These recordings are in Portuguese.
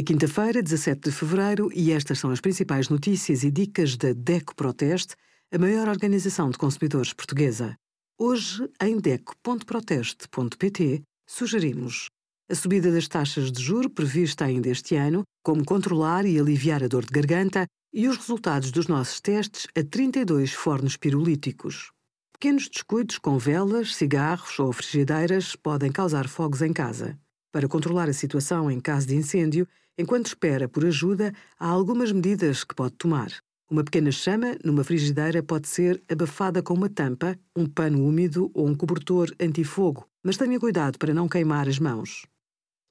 É quinta-feira, 17 de fevereiro, e estas são as principais notícias e dicas da DECO Proteste, a maior organização de consumidores portuguesa. Hoje, em DECO.proteste.pt, sugerimos a subida das taxas de juro prevista ainda este ano, como controlar e aliviar a dor de garganta e os resultados dos nossos testes a 32 fornos pirolíticos. Pequenos descuidos com velas, cigarros ou frigideiras podem causar fogos em casa. Para controlar a situação em caso de incêndio, enquanto espera por ajuda, há algumas medidas que pode tomar. Uma pequena chama numa frigideira pode ser abafada com uma tampa, um pano úmido ou um cobertor antifogo, mas tenha cuidado para não queimar as mãos.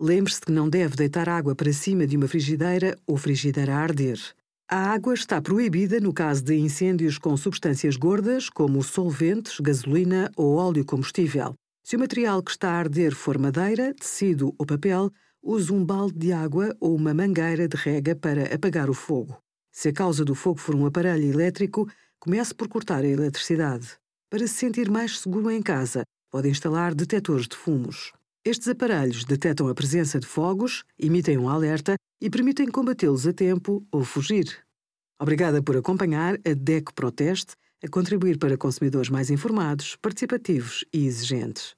Lembre-se que não deve deitar água para cima de uma frigideira ou frigideira a arder. A água está proibida no caso de incêndios com substâncias gordas, como solventes, gasolina ou óleo combustível. Se o material que está a arder for madeira, tecido ou papel, use um balde de água ou uma mangueira de rega para apagar o fogo. Se a causa do fogo for um aparelho elétrico, comece por cortar a eletricidade. Para se sentir mais seguro em casa, pode instalar detectores de fumos. Estes aparelhos detectam a presença de fogos, emitem um alerta e permitem combatê-los a tempo ou fugir. Obrigada por acompanhar a DECO Proteste a contribuir para consumidores mais informados, participativos e exigentes.